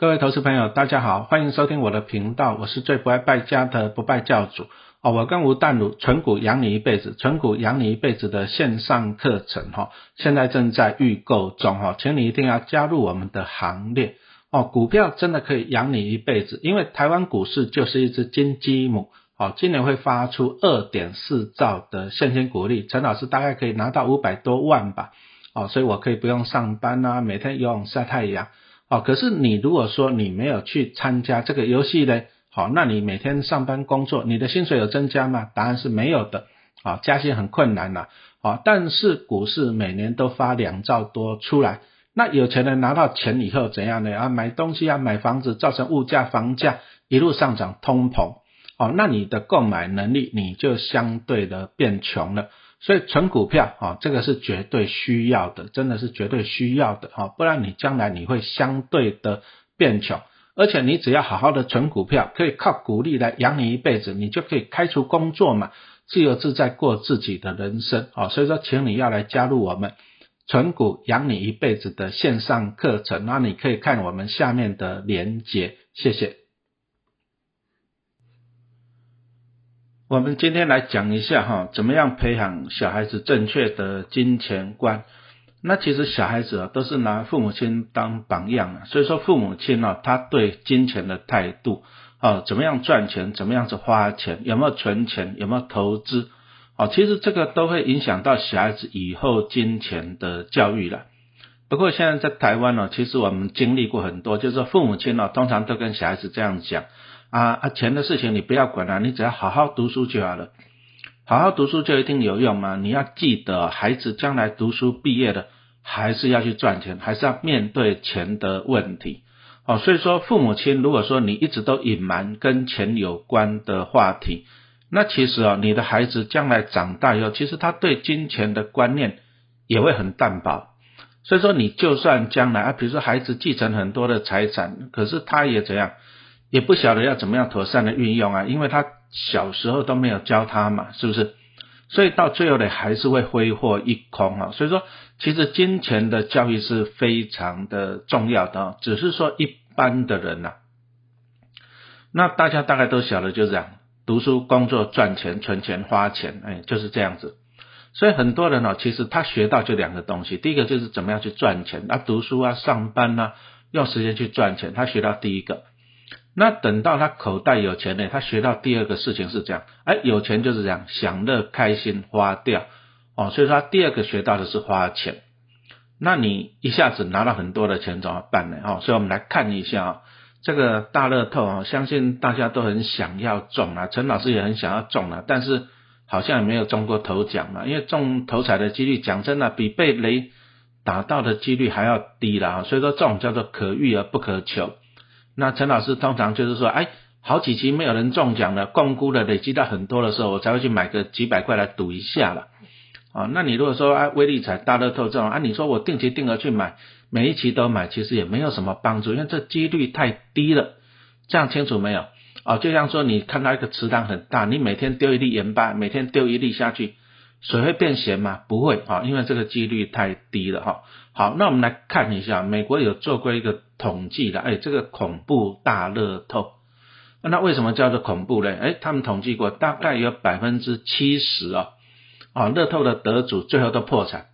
各位投资朋友，大家好，欢迎收听我的频道，我是最不爱败家的不败教主哦。我跟吴淡如纯股养你一辈子，纯股养你一辈子的线上课程哈，现在正在预购中哈，请你一定要加入我们的行列哦。股票真的可以养你一辈子，因为台湾股市就是一只金鸡母哦，今年会发出二点四兆的现金股利，陈老师大概可以拿到五百多万吧哦，所以我可以不用上班啊，每天游泳晒太阳。哦，可是你如果说你没有去参加这个游戏呢，好，那你每天上班工作，你的薪水有增加吗？答案是没有的，啊，加薪很困难呐，啊，但是股市每年都发两兆多出来，那有钱人拿到钱以后怎样呢？啊，买东西啊，买房子，造成物价、房价一路上涨，通膨，哦，那你的购买能力你就相对的变穷了。所以存股票啊，这个是绝对需要的，真的是绝对需要的啊，不然你将来你会相对的变穷，而且你只要好好的存股票，可以靠股利来养你一辈子，你就可以开除工作嘛，自由自在过自己的人生啊。所以说，请你要来加入我们存股养你一辈子的线上课程，那你可以看我们下面的连结，谢谢。我们今天来讲一下哈，怎么样培养小孩子正确的金钱观？那其实小孩子啊，都是拿父母亲当榜样啊，所以说父母亲啊，他对金钱的态度啊，怎么样赚钱，怎么样子花钱，有没有存钱，有没有投资啊？其实这个都会影响到小孩子以后金钱的教育了。不过现在在台湾呢，其实我们经历过很多，就是说父母亲呢，通常都跟小孩子这样讲。啊啊，钱的事情你不要管了，你只要好好读书就好了。好好读书就一定有用吗？你要记得，孩子将来读书毕业的，还是要去赚钱，还是要面对钱的问题。哦，所以说父母亲如果说你一直都隐瞒跟钱有关的话题，那其实啊，你的孩子将来长大以后，其实他对金钱的观念也会很淡薄。所以说，你就算将来啊，比如说孩子继承很多的财产，可是他也怎样？也不晓得要怎么样妥善的运用啊，因为他小时候都没有教他嘛，是不是？所以到最后呢，还是会挥霍一空啊。所以说，其实金钱的教育是非常的重要的，只是说一般的人呐，那大家大概都晓得就是这样，读书、工作、赚钱、存钱、花钱，哎，就是这样子。所以很多人呢，其实他学到就两个东西，第一个就是怎么样去赚钱，啊，读书啊、上班呐，用时间去赚钱，他学到第一个。那等到他口袋有钱呢，他学到第二个事情是这样，哎，有钱就是这样，享乐开心花掉哦，所以说他第二个学到的是花钱。那你一下子拿到很多的钱怎么办呢？哦，所以我们来看一下啊，这个大乐透啊，相信大家都很想要中啊，陈老师也很想要中啊，但是好像也没有中过头奖嘛，因为中头彩的几率讲真的比被雷打到的几率还要低了，所以说这种叫做可遇而不可求。那陈老师通常就是说，哎，好几期没有人中奖了，共估的累积到很多的时候，我才会去买个几百块来赌一下了。啊，那你如果说啊，威力彩、大乐透这种啊，你说我定期定额去买，每一期都买，其实也没有什么帮助，因为这几率太低了。这样清楚没有？啊，就像说你看到一个池塘很大，你每天丢一粒盐巴，每天丢一粒下去，水会变咸吗？不会啊，因为这个几率太低了哈。好，那我们来看一下，美国有做过一个。统计的，哎，这个恐怖大乐透，那为什么叫做恐怖呢？哎，他们统计过，大概有百分之七十啊，啊，乐透的得主最后都破产。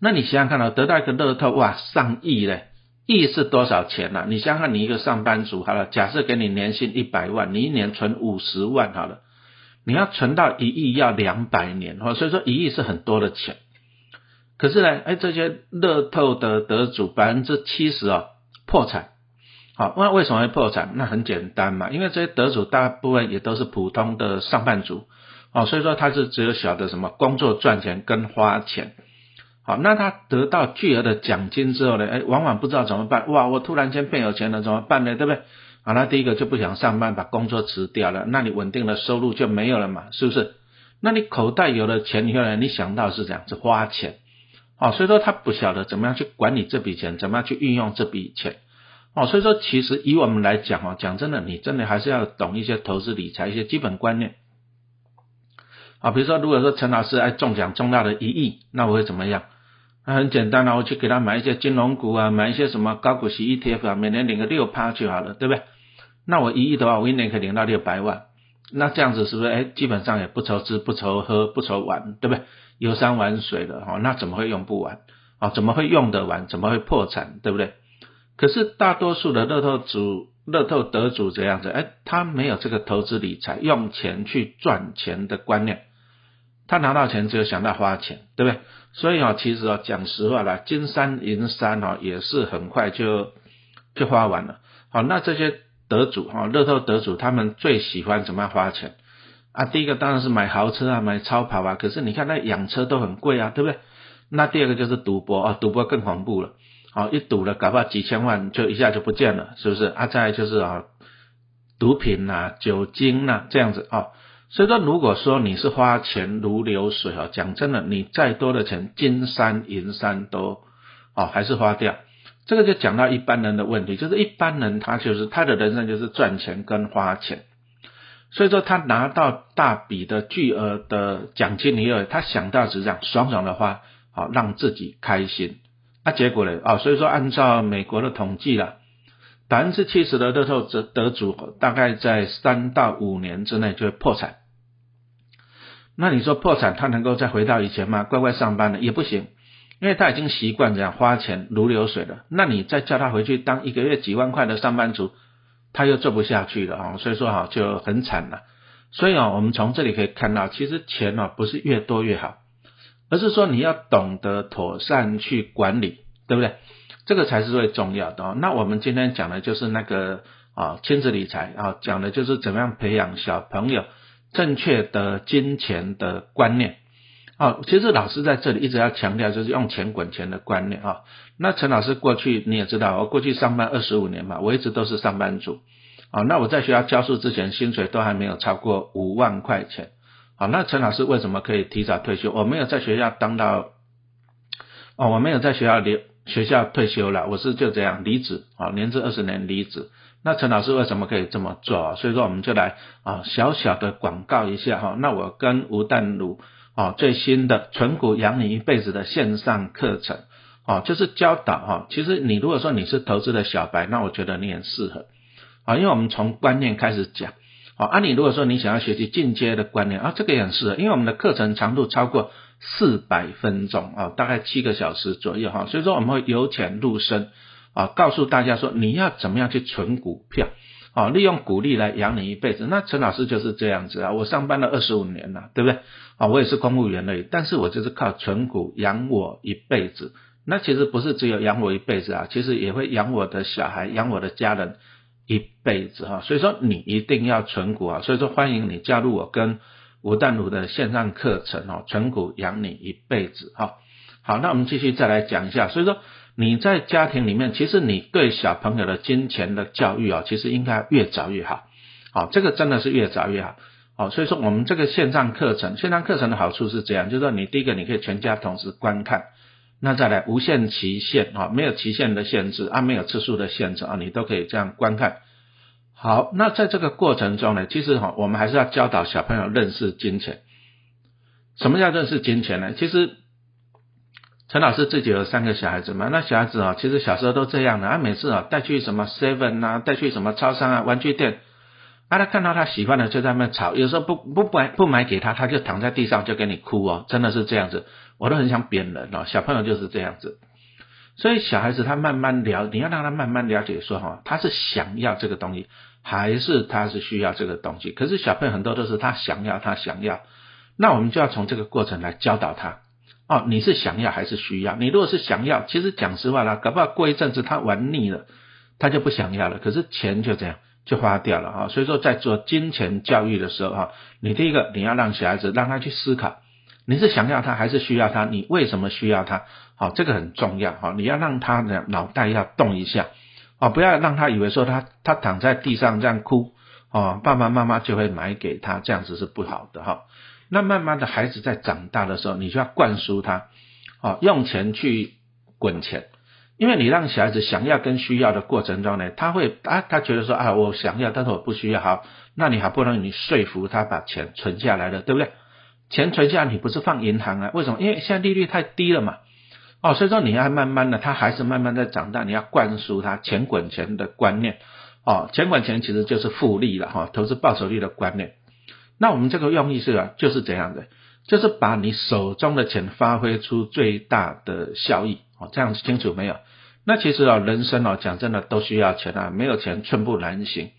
那你想想看啊，得到一个乐透，哇，上亿嘞，亿是多少钱呢？你想想看，你一个上班族好了，假设给你年薪一百万，你一年存五十万好了，你要存到一亿要两百年，哦，所以说一亿是很多的钱。可是呢，哎，这些乐透的得主百分之七十啊破产，好，那为什么会破产？那很简单嘛，因为这些得主大部分也都是普通的上班族，哦，所以说他是只有晓得什么工作赚钱跟花钱，好，那他得到巨额的奖金之后呢，哎，往往不知道怎么办，哇，我突然间变有钱了怎么办呢？对不对？好，那第一个就不想上班，把工作辞掉了，那你稳定的收入就没有了嘛，是不是？那你口袋有了钱以后呢，你想到是这样，子花钱。哦，所以说他不晓得怎么样去管理这笔钱，怎么样去运用这笔钱。哦，所以说其实以我们来讲哦，讲真的，你真的还是要懂一些投资理财一些基本观念。啊，比如说如果说陈老师哎中奖中到了一亿，那我会怎么样？那很简单啊，我去给他买一些金融股啊，买一些什么高股息 ETF 啊，每年领个六趴就好了，对不对？那我一亿的话，我一年可以领到六百万，那这样子是不是？哎，基本上也不愁吃不愁喝不愁玩，对不对？游山玩水的哈，那怎么会用不完？啊，怎么会用得完？怎么会破产？对不对？可是大多数的乐透主、乐透得主这样子，哎，他没有这个投资理财、用钱去赚钱的观念，他拿到钱只有想到花钱，对不对？所以啊，其实啊，讲实话啦，金山银山哦，也是很快就就花完了。好，那这些得主哈，乐透得主他们最喜欢怎么样花钱啊？第一个当然是买豪车啊，买超跑啊。可是你看那养车都很贵啊，对不对？那第二个就是赌博啊，赌博更恐怖了。好，一赌了，搞不好几千万就一下就不见了，是不是？啊，再就是啊，毒品呐、酒精呐这样子啊。所以说，如果说你是花钱如流水啊，讲真的，你再多的钱，金山银山都哦还是花掉。这个就讲到一般人的问题，就是一般人他就是他的人生就是赚钱跟花钱。所以说他拿到大笔的巨额的奖金以后，他想到是这样爽爽的花。好，让自己开心。那结果呢？啊，所以说按照美国的统计了，百分之七十的乐透得得主大概在三到五年之内就会破产。那你说破产，他能够再回到以前吗？乖乖上班了也不行，因为他已经习惯这样花钱如流水了。那你再叫他回去当一个月几万块的上班族，他又做不下去了啊。所以说哈就很惨了。所以啊，我们从这里可以看到，其实钱啊不是越多越好。而是说你要懂得妥善去管理，对不对？这个才是最重要的。那我们今天讲的就是那个啊亲子理财啊，讲的就是怎么样培养小朋友正确的金钱的观念。啊，其实老师在这里一直要强调就是用钱滚钱的观念啊。那陈老师过去你也知道，我过去上班二十五年嘛，我一直都是上班族。啊，那我在学校教书之前，薪水都还没有超过五万块钱。好，那陈老师为什么可以提早退休？我没有在学校当到，哦，我没有在学校留学校退休了，我是就这样离职，啊，年资二十年离职。那陈老师为什么可以这么做？所以说我们就来啊，小小的广告一下哈。那我跟吴淡如哦最新的存股养你一辈子的线上课程，哦，就是教导哈。其实你如果说你是投资的小白，那我觉得你很适合，啊，因为我们从观念开始讲。好，啊，你如果说你想要学习进阶的观念啊，这个也很适合，因为我们的课程长度超过四百分钟啊，大概七个小时左右哈，所以说我们会由浅入深啊，告诉大家说你要怎么样去存股票哦，利用股利来养你一辈子。那陈老师就是这样子啊，我上班了二十五年了，对不对？啊，我也是公务员而已，但是我就是靠存股养我一辈子。那其实不是只有养我一辈子啊，其实也会养我的小孩，养我的家人。一辈子哈，所以说你一定要存股啊，所以说欢迎你加入我跟吴淡如的线上课程哦，存股养你一辈子哈。好，那我们继续再来讲一下，所以说你在家庭里面，其实你对小朋友的金钱的教育啊，其实应该越早越好。好，这个真的是越早越好。好，所以说我们这个线上课程，线上课程的好处是这样，就是说你第一个你可以全家同时观看。那再来无限期限啊，没有期限的限制啊，没有次数的限制啊，你都可以这样观看。好，那在这个过程中呢，其实哈，我们还是要教导小朋友认识金钱。什么叫认识金钱呢？其实陈老师自己有三个小孩子嘛，那小孩子啊，其实小时候都这样的啊，每次啊带去什么 seven 啊，带去什么超商啊，玩具店，啊，他看到他喜欢的就在那吵，有时候不不买不买给他，他就躺在地上就给你哭哦，真的是这样子。我都很想扁人哦，小朋友就是这样子，所以小孩子他慢慢了，你要让他慢慢了解说哈，他是想要这个东西，还是他是需要这个东西？可是小朋友很多都是他想要，他想要，那我们就要从这个过程来教导他哦，你是想要还是需要？你如果是想要，其实讲实话啦，搞不好过一阵子他玩腻了，他就不想要了，可是钱就这样就花掉了哈。所以说在做金钱教育的时候哈，你第一个你要让小孩子让他去思考。你是想要他还是需要他？你为什么需要他？好，这个很重要哈。你要让他的脑袋要动一下，啊，不要让他以为说他他躺在地上这样哭，啊，爸爸妈妈就会买给他，这样子是不好的哈。那慢慢的孩子在长大的时候，你就要灌输他，啊，用钱去滚钱，因为你让小孩子想要跟需要的过程中呢，他会啊，他觉得说啊，我想要，但是我不需要，好，那你还不能你说服他把钱存下来了，对不对？钱存下来你不是放银行啊？为什么？因为现在利率太低了嘛。哦，所以说你要慢慢的，他还是慢慢在长大，你要灌输他钱滚钱的观念。哦，钱滚钱其实就是复利了哈，投资报酬率的观念。那我们这个用意是啊，就是这样的，就是把你手中的钱发挥出最大的效益。哦，这样子清楚没有？那其实啊，人生哦，讲真的都需要钱啊，没有钱寸步难行。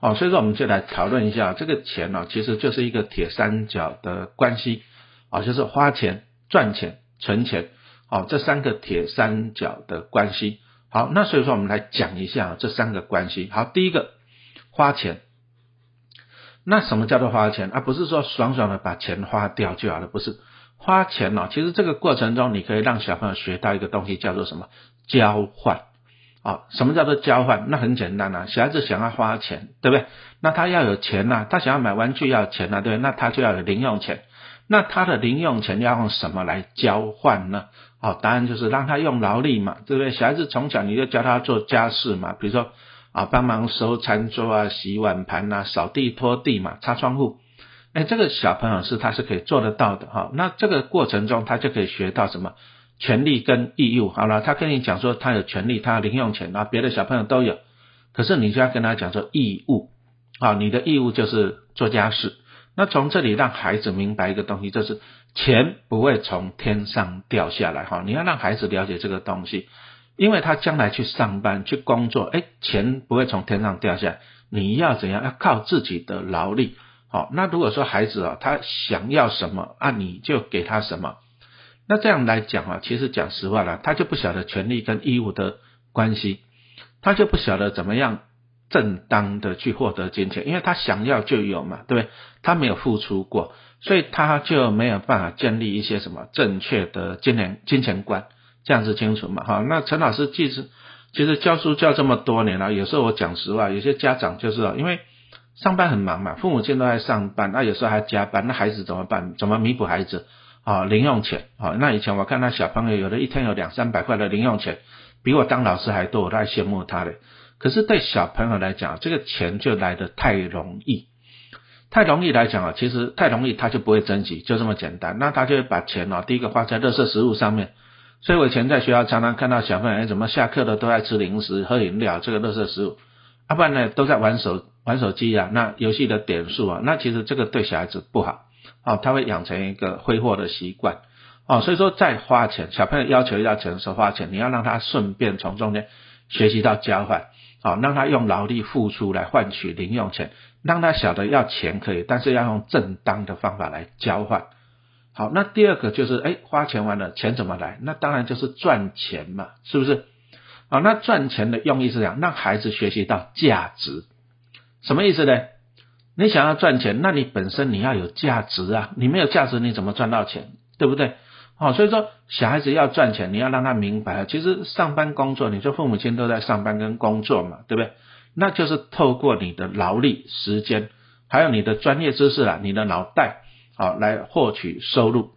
哦，所以说我们就来讨论一下这个钱呢，其实就是一个铁三角的关系啊，就是花钱、赚钱、存钱，哦，这三个铁三角的关系。好，那所以说我们来讲一下这三个关系。好，第一个花钱，那什么叫做花钱啊？不是说爽爽的把钱花掉就好了，不是花钱哦。其实这个过程中，你可以让小朋友学到一个东西，叫做什么？交换。啊，什么叫做交换？那很简单啊，小孩子想要花钱，对不对？那他要有钱呐，他想要买玩具要钱呐，对不对？那他就要有零用钱。那他的零用钱要用什么来交换呢？哦，答案就是让他用劳力嘛，对不对？小孩子从小你就教他做家事嘛，比如说啊，帮忙收餐桌啊、洗碗盘啊、扫地拖地嘛、擦窗户。哎，这个小朋友是他是可以做得到的哈。那这个过程中他就可以学到什么？权利跟义务，好了，他跟你讲说他有权利，他零用钱啊，别的小朋友都有，可是你就要跟他讲说义务，啊，你的义务就是做家事。那从这里让孩子明白一个东西，就是钱不会从天上掉下来，哈，你要让孩子了解这个东西，因为他将来去上班去工作，哎，钱不会从天上掉下来，你要怎样？要靠自己的劳力，好，那如果说孩子啊，他想要什么啊，你就给他什么。那这样来讲啊，其实讲实话了，他就不晓得权利跟义务的关系，他就不晓得怎么样正当的去获得金钱，因为他想要就有嘛，对不对？他没有付出过，所以他就没有办法建立一些什么正确的金钱金钱观，这样子清楚嘛？哈，那陈老师其实其实教书教这么多年了，有时候我讲实话，有些家长就是因为上班很忙嘛，父母亲都在上班，那有时候还加班，那孩子怎么办？怎么弥补孩子？啊，零用钱啊，那以前我看那小朋友有的一天有两三百块的零用钱，比我当老师还多，我太羡慕他嘞。可是对小朋友来讲，这个钱就来的太容易，太容易来讲啊，其实太容易他就不会珍惜，就这么简单。那他就会把钱哦，第一个花在乐色食物上面。所以我以前在学校常常看到小朋友怎么下课了都爱吃零食、喝饮料，这个乐色食物，要不然呢都在玩手玩手机啊，那游戏的点数啊，那其实这个对小孩子不好。哦，他会养成一个挥霍的习惯，哦，所以说在花钱，小朋友要求要钱的时候花钱，你要让他顺便从中间学习到交换，哦，让他用劳力付出来换取零用钱，让他晓得要钱可以，但是要用正当的方法来交换。好，那第二个就是，哎，花钱完了，钱怎么来？那当然就是赚钱嘛，是不是？啊，那赚钱的用意是讲让孩子学习到价值，什么意思呢？你想要赚钱，那你本身你要有价值啊！你没有价值，你怎么赚到钱？对不对？哦，所以说小孩子要赚钱，你要让他明白，其实上班工作，你说父母亲都在上班跟工作嘛，对不对？那就是透过你的劳力、时间，还有你的专业知识啊，你的脑袋，好来获取收入。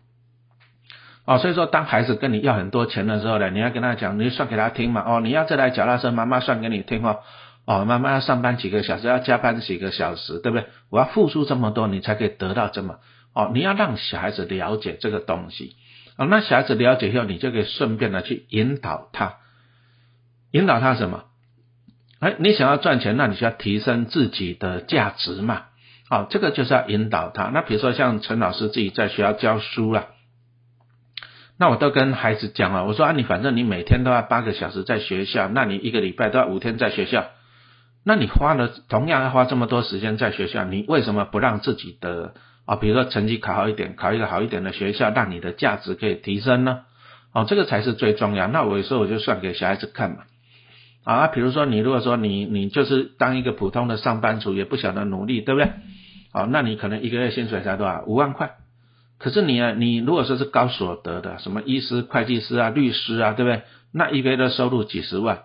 哦，所以说当孩子跟你要很多钱的时候呢，你要跟他讲，你算给他听嘛。哦，你要这台脚踏车，妈妈算给你听哦。哦，妈妈要上班几个小时，要加班几个小时，对不对？我要付出这么多，你才可以得到这么。哦，你要让小孩子了解这个东西。哦，那小孩子了解以后，你就可以顺便的去引导他，引导他什么？哎，你想要赚钱，那你就要提升自己的价值嘛。哦，这个就是要引导他。那比如说像陈老师自己在学校教书了，那我都跟孩子讲了，我说啊，你反正你每天都要八个小时在学校，那你一个礼拜都要五天在学校。那你花了同样要花这么多时间在学校，你为什么不让自己的啊，比如说成绩考好一点，考一个好一点的学校，让你的价值可以提升呢？哦，这个才是最重要。那我有时候我就算给小孩子看嘛，啊，比如说你如果说你你就是当一个普通的上班族，也不晓得努力，对不对？哦，那你可能一个月薪水才多少？五万块。可是你啊，你如果说是高所得的，什么医师、会计师啊、律师啊，对不对？那一个月的收入几十万。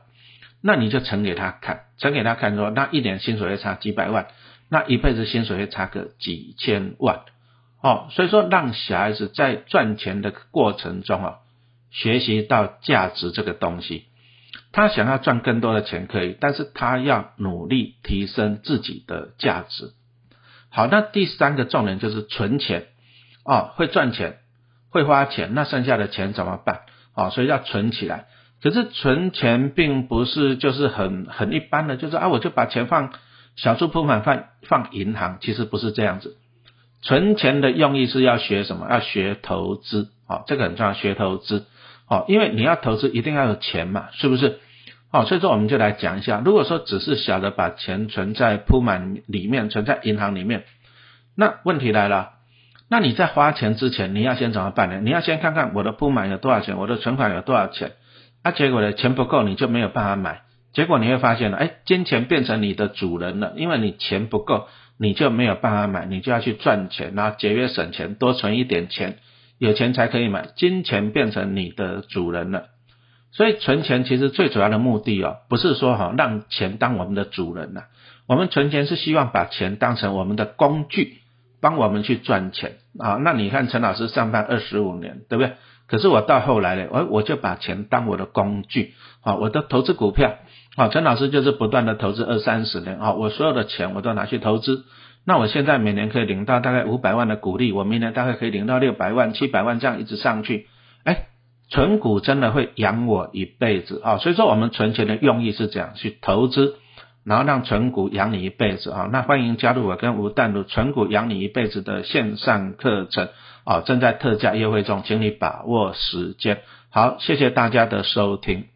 那你就乘给他看，乘给他看说，那一年薪水会差几百万，那一辈子薪水会差个几千万，哦，所以说让小孩子在赚钱的过程中啊，学习到价值这个东西，他想要赚更多的钱可以，但是他要努力提升自己的价值。好，那第三个重点就是存钱，哦，会赚钱，会花钱，那剩下的钱怎么办？啊，所以要存起来。可是存钱并不是就是很很一般的，就是啊，我就把钱放小数铺满放放银行，其实不是这样子。存钱的用意是要学什么？要学投资，哦，这个很重要，学投资，哦，因为你要投资一定要有钱嘛，是不是？哦，所以说我们就来讲一下，如果说只是小的把钱存在铺满里面，存在银行里面，那问题来了，那你在花钱之前，你要先怎么办呢？你要先看看我的铺满有多少钱，我的存款有多少钱。那结果呢？钱不够，你就没有办法买。结果你会发现了，哎，金钱变成你的主人了，因为你钱不够，你就没有办法买，你就要去赚钱，然后节约省钱，多存一点钱，有钱才可以买。金钱变成你的主人了，所以存钱其实最主要的目的哦，不是说哈让钱当我们的主人呐，我们存钱是希望把钱当成我们的工具，帮我们去赚钱。啊。那你看陈老师上班二十五年，对不对？可是我到后来呢，我我就把钱当我的工具，啊，我的投资股票，啊，陈老师就是不断的投资二三十年，啊，我所有的钱我都拿去投资，那我现在每年可以领到大概五百万的股利，我明年大概可以领到六百万、七百万这样一直上去，哎，存股真的会养我一辈子，啊，所以说我们存钱的用意是这样，去投资，然后让存股养你一辈子，啊，那欢迎加入我跟吴淡如存股养你一辈子的线上课程。啊，正在特价优惠中，请你把握时间。好，谢谢大家的收听。